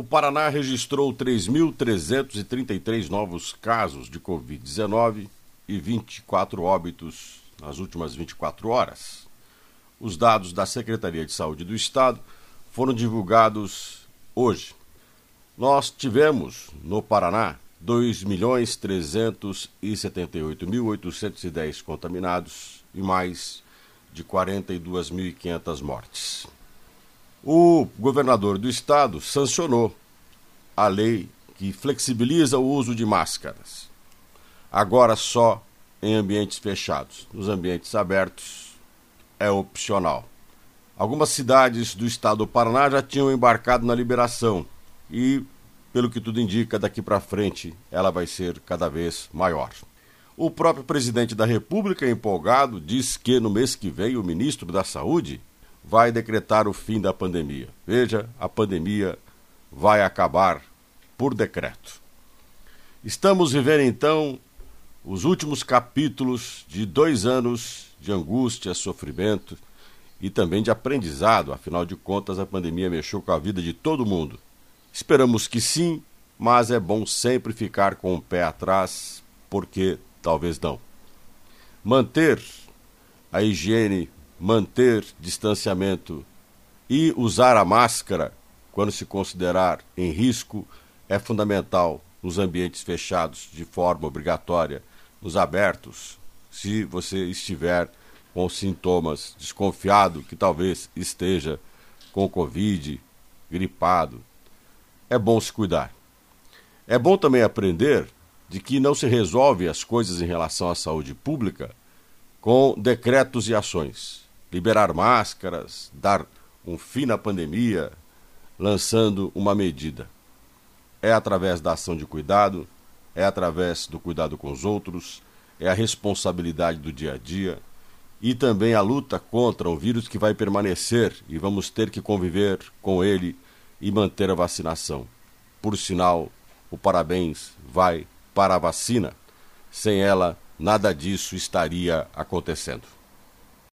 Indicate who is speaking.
Speaker 1: O Paraná registrou 3.333 novos casos de Covid-19 e 24 óbitos nas últimas 24 horas. Os dados da Secretaria de Saúde do Estado foram divulgados hoje. Nós tivemos no Paraná 2.378.810 contaminados e mais de 42.500 mortes. O governador do estado sancionou a lei que flexibiliza o uso de máscaras. Agora só em ambientes fechados. Nos ambientes abertos é opcional. Algumas cidades do estado do Paraná já tinham embarcado na liberação e, pelo que tudo indica, daqui para frente ela vai ser cada vez maior. O próprio presidente da República, empolgado, diz que no mês que vem o ministro da Saúde vai decretar o fim da pandemia. Veja, a pandemia vai acabar por decreto. Estamos vivendo então os últimos capítulos de dois anos de angústia, sofrimento e também de aprendizado. Afinal de contas, a pandemia mexeu com a vida de todo mundo. Esperamos que sim, mas é bom sempre ficar com o pé atrás, porque talvez não. Manter a higiene, manter distanciamento e usar a máscara quando se considerar em risco é fundamental nos ambientes fechados de forma obrigatória nos abertos, se você estiver com sintomas desconfiado que talvez esteja com Covid, gripado, é bom se cuidar. É bom também aprender de que não se resolve as coisas em relação à saúde pública com decretos e ações. Liberar máscaras, dar um fim na pandemia, lançando uma medida. É através da ação de cuidado, é através do cuidado com os outros, é a responsabilidade do dia a dia e também a luta contra um vírus que vai permanecer e vamos ter que conviver com ele e manter a vacinação. Por sinal, o parabéns vai para a vacina. Sem ela, nada disso estaria acontecendo.